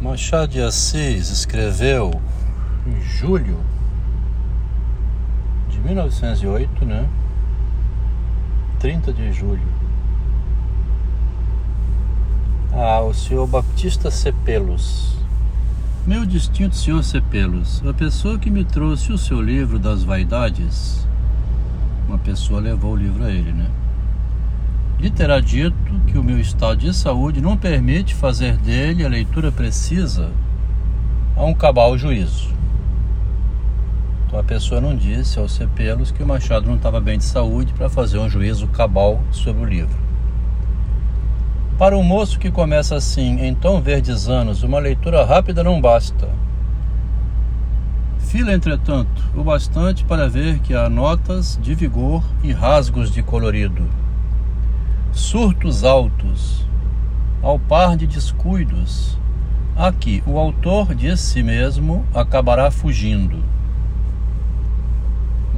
Machado de Assis escreveu em julho de 1908, né? 30 de julho. Ao senhor Baptista Cepelos. Meu distinto senhor Cepelos, a pessoa que me trouxe o seu livro das vaidades, uma pessoa levou o livro a ele, né? Lhe terá dito que o meu estado de saúde não permite fazer dele a leitura precisa a um cabal juízo. Então a pessoa não disse aos cepelos que o Machado não estava bem de saúde para fazer um juízo cabal sobre o livro. Para um moço que começa assim, em tão verdes anos, uma leitura rápida não basta. Fila, entretanto, o bastante para ver que há notas de vigor e rasgos de colorido surtos altos, ao par de descuidos, a que o autor de si mesmo acabará fugindo.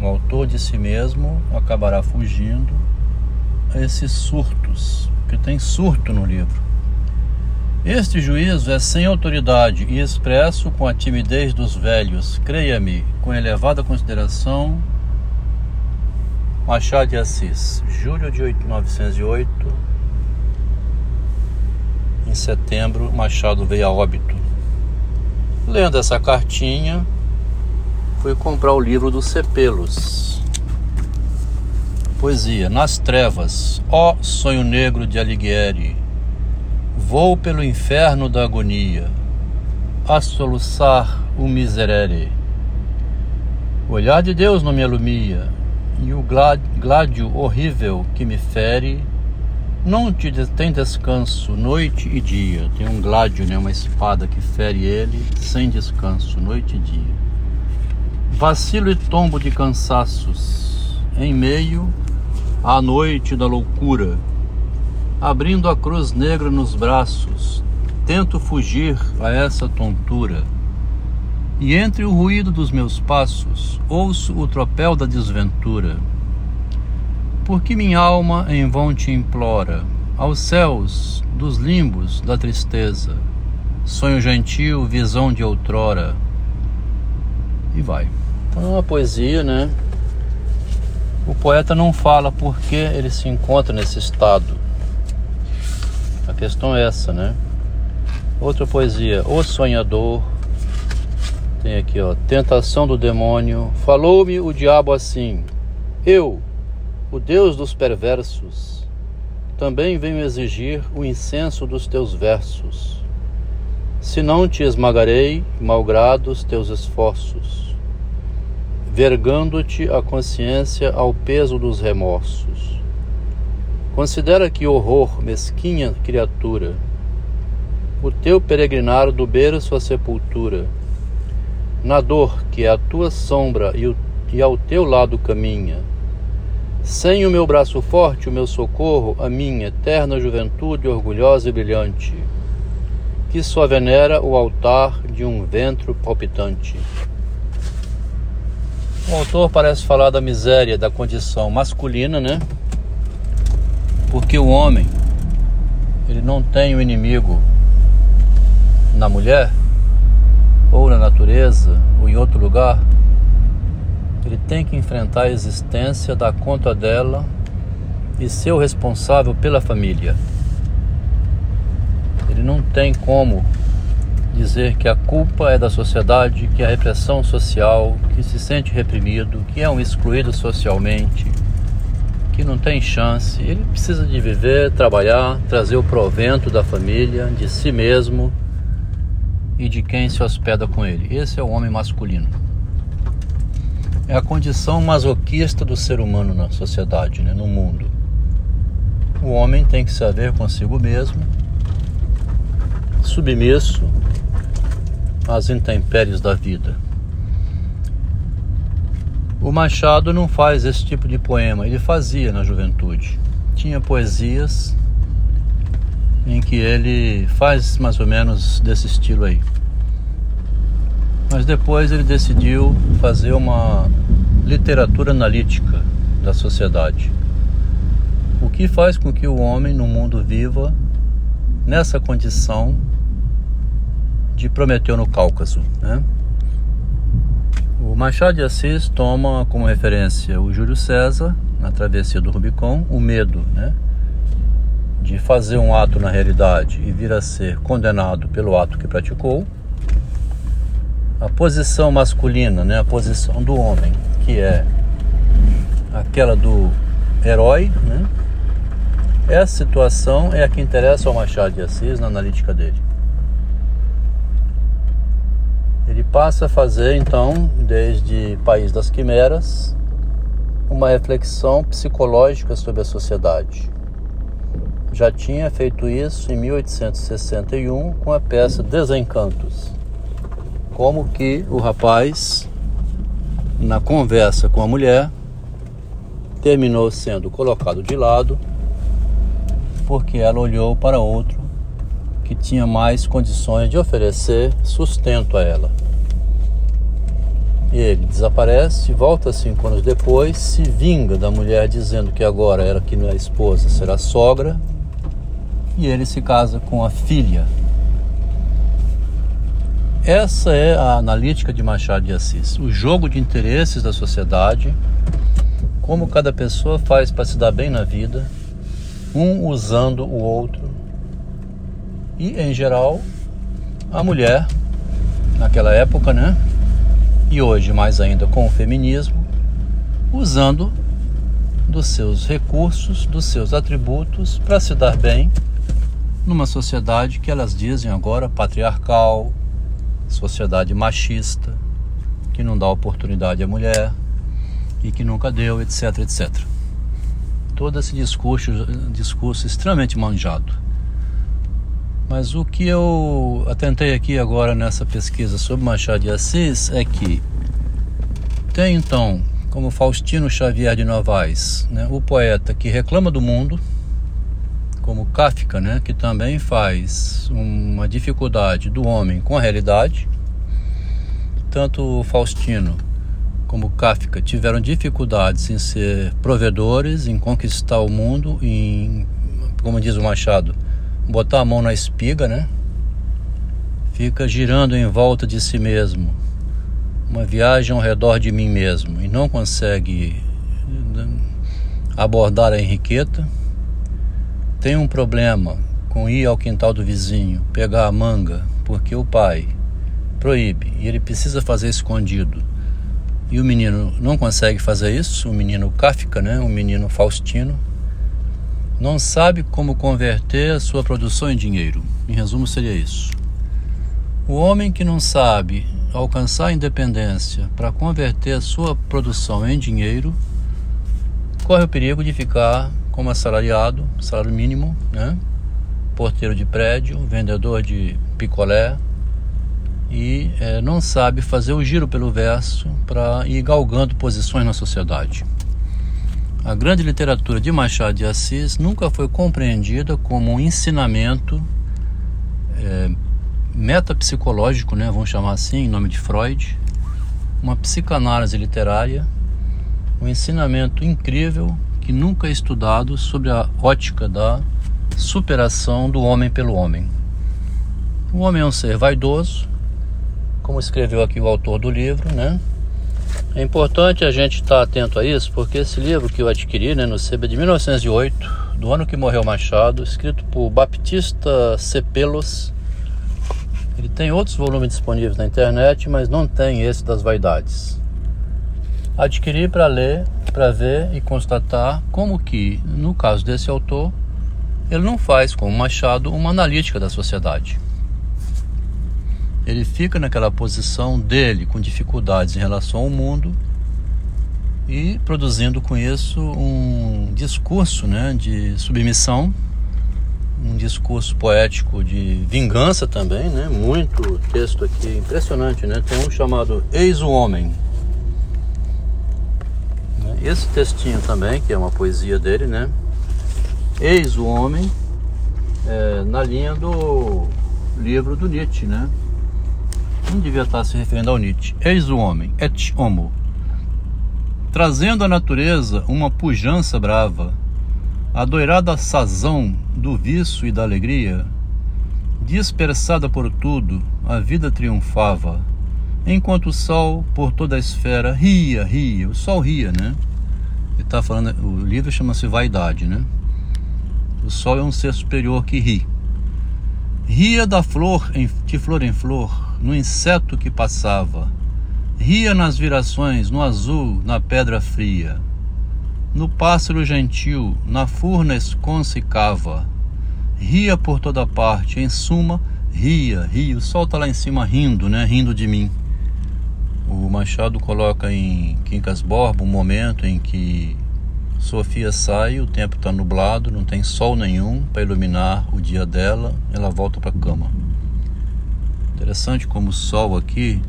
O autor de si mesmo acabará fugindo a esses surtos, porque tem surto no livro. Este juízo é sem autoridade e expresso com a timidez dos velhos, creia-me, com elevada consideração Machado de Assis, julho de 1908. Em setembro, Machado veio a óbito. Lendo essa cartinha, fui comprar o livro dos Cepelos. Poesia: Nas trevas, ó sonho negro de Alighieri, vou pelo inferno da agonia, a soluçar o miserere. O olhar de Deus não me alumia, e o gládio horrível que me fere não te tem descanso noite e dia. Tem um gládio, né, uma espada que fere ele sem descanso noite e dia. Vacilo e tombo de cansaços em meio à noite da loucura, abrindo a cruz negra nos braços, tento fugir a essa tontura e entre o ruído dos meus passos ouço o tropel da desventura. Porque minha alma em vão te implora, aos céus dos limbos da tristeza, sonho gentil, visão de outrora. E vai. Então é uma poesia, né? O poeta não fala por que ele se encontra nesse estado. A questão é essa, né? Outra poesia, O Sonhador, tem aqui, ó, tentação do demônio. Falou-me o diabo assim: Eu, o Deus dos perversos, também venho exigir o incenso dos teus versos. Se não te esmagarei, malgrados teus esforços, vergando-te a consciência ao peso dos remorsos. Considera que horror, mesquinha criatura, o teu peregrinar do berço à sepultura na dor que é a tua sombra e, o, e ao teu lado caminha. Sem o meu braço forte, o meu socorro, a minha eterna juventude orgulhosa e brilhante, que só venera o altar de um ventre palpitante. O autor parece falar da miséria da condição masculina, né? Porque o homem, ele não tem o um inimigo na mulher, ou na natureza, ou em outro lugar, ele tem que enfrentar a existência, dar conta dela e ser o responsável pela família. Ele não tem como dizer que a culpa é da sociedade, que é a repressão social, que se sente reprimido, que é um excluído socialmente, que não tem chance. Ele precisa de viver, trabalhar, trazer o provento da família, de si mesmo e de quem se hospeda com ele. Esse é o homem masculino. É a condição masoquista do ser humano na sociedade, né, no mundo. O homem tem que saber consigo mesmo, submisso às intempéries da vida. O Machado não faz esse tipo de poema, ele fazia na juventude. Tinha poesias em que ele faz mais ou menos desse estilo aí. Mas depois ele decidiu fazer uma literatura analítica da sociedade. O que faz com que o homem no mundo viva nessa condição de Prometeu no Cáucaso. Né? O Machado de Assis toma como referência o Júlio César na travessia do Rubicon, o medo né? De fazer um ato na realidade e vir a ser condenado pelo ato que praticou. A posição masculina, né? a posição do homem, que é aquela do herói, né? Essa situação é a que interessa ao Machado de Assis na analítica dele. Ele passa a fazer então, desde País das Quimeras, uma reflexão psicológica sobre a sociedade. Já tinha feito isso em 1861 com a peça Desencantos. Como que o rapaz, na conversa com a mulher, terminou sendo colocado de lado porque ela olhou para outro que tinha mais condições de oferecer sustento a ela. E ele desaparece, volta cinco anos depois, se vinga da mulher dizendo que agora era que não é esposa, será sogra, e ele se casa com a filha. Essa é a analítica de Machado de Assis, o jogo de interesses da sociedade, como cada pessoa faz para se dar bem na vida um usando o outro. E, em geral, a mulher, naquela época, né? E hoje, mais ainda com o feminismo, usando dos seus recursos, dos seus atributos para se dar bem numa sociedade que elas dizem agora patriarcal, sociedade machista, que não dá oportunidade à mulher e que nunca deu, etc, etc todo esse discurso, discurso extremamente manjado. Mas o que eu atentei aqui agora nessa pesquisa sobre Machado de Assis é que tem então, como Faustino Xavier de Novaes, né, o poeta que reclama do mundo, como Kafka, né, que também faz uma dificuldade do homem com a realidade, tanto Faustino como Kafka, tiveram dificuldades em ser provedores, em conquistar o mundo, em, como diz o Machado, botar a mão na espiga, né? Fica girando em volta de si mesmo, uma viagem ao redor de mim mesmo, e não consegue né, abordar a Henriqueta. Tem um problema com ir ao quintal do vizinho, pegar a manga, porque o pai proíbe e ele precisa fazer escondido e o menino não consegue fazer isso, o menino Kafka, né? o menino Faustino, não sabe como converter a sua produção em dinheiro. Em resumo, seria isso. O homem que não sabe alcançar a independência para converter a sua produção em dinheiro corre o perigo de ficar como assalariado, salário mínimo, né? porteiro de prédio, vendedor de picolé, e é, não sabe fazer o giro pelo verso para ir galgando posições na sociedade. A grande literatura de Machado de Assis nunca foi compreendida como um ensinamento é, metapsicológico, né, vamos chamar assim, em nome de Freud, uma psicanálise literária, um ensinamento incrível que nunca é estudado sobre a ótica da superação do homem pelo homem. O homem é um ser vaidoso, como escreveu aqui o autor do livro, né? É importante a gente estar atento a isso, porque esse livro que eu adquiri, né, no SEBA de 1908, do ano que morreu Machado, escrito por Baptista Cepelos, ele tem outros volumes disponíveis na internet, mas não tem esse das vaidades. Adquiri para ler, para ver e constatar como que, no caso desse autor, ele não faz, como Machado, uma analítica da sociedade ele fica naquela posição dele, com dificuldades em relação ao mundo e produzindo com isso um discurso né, de submissão, um discurso poético de vingança também, né? Muito texto aqui impressionante, né? Tem um chamado Eis o Homem. Esse textinho também, que é uma poesia dele, né? Eis o Homem, é, na linha do livro do Nietzsche, né? não devia estar se referindo ao Nietzsche. Eis o homem, et homo, trazendo à natureza uma pujança brava, a doirada sazão do vício e da alegria, dispersada por tudo, a vida triunfava, enquanto o sol por toda a esfera ria, ria. O sol ria, né? Ele tá falando, o livro chama-se Vaidade, né? O sol é um ser superior que ri. Ria da flor em, de flor em flor, no inseto que passava. Ria nas virações, no azul, na pedra fria. No pássaro gentil, na furna esconce e cava. Ria por toda parte, em suma, ria, ria. O sol está lá em cima rindo, né? Rindo de mim. O Machado coloca em Quincas Borba um momento em que Sofia sai, o tempo está nublado, não tem sol nenhum para iluminar o dia dela, ela volta para a cama. Interessante como o sol aqui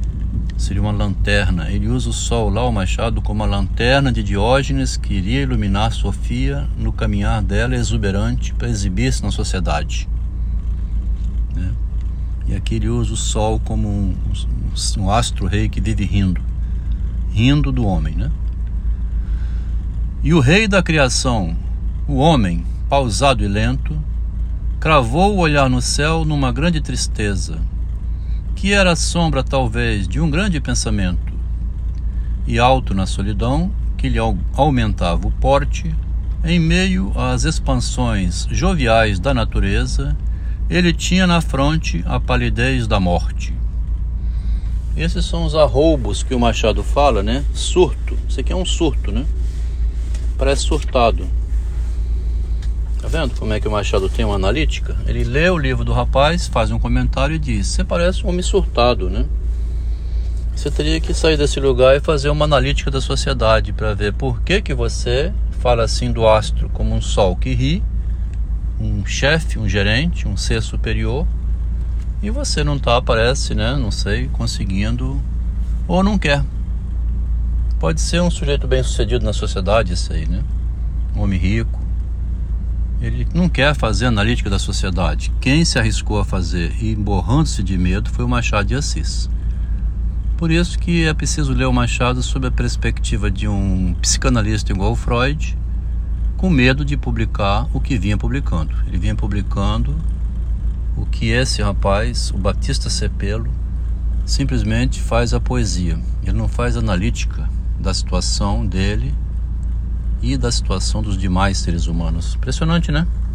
seria uma lanterna. Ele usa o sol lá, o Machado, como a lanterna de Diógenes que iria iluminar Sofia no caminhar dela exuberante para exibir-se na sociedade. Né? E aqui ele usa o sol como um, um, um astro-rei que vive rindo rindo do homem. Né? E o rei da criação, o homem, pausado e lento, cravou o olhar no céu numa grande tristeza que era a sombra talvez de um grande pensamento, e alto na solidão, que lhe aumentava o porte, em meio às expansões joviais da natureza, ele tinha na fronte a palidez da morte. Esses são os arroubos que o Machado fala, né? Surto. Isso aqui é um surto, né? Parece surtado. Tá vendo como é que o Machado tem uma analítica? Ele lê o livro do rapaz, faz um comentário e diz: Você parece um homem surtado, né? Você teria que sair desse lugar e fazer uma analítica da sociedade para ver por que, que você fala assim do astro como um sol que ri, um chefe, um gerente, um ser superior, e você não está, parece, né? Não sei, conseguindo ou não quer. Pode ser um sujeito bem sucedido na sociedade, esse aí, né? Um homem rico, ele não quer fazer analítica da sociedade. Quem se arriscou a fazer e borrando-se de medo foi o Machado de Assis. Por isso que é preciso ler o Machado sob a perspectiva de um psicanalista igual o Freud, com medo de publicar o que vinha publicando. Ele vinha publicando o que esse rapaz, o Batista Cepelo, simplesmente faz a poesia. Ele não faz analítica da situação dele e da situação dos demais seres humanos. Impressionante, né?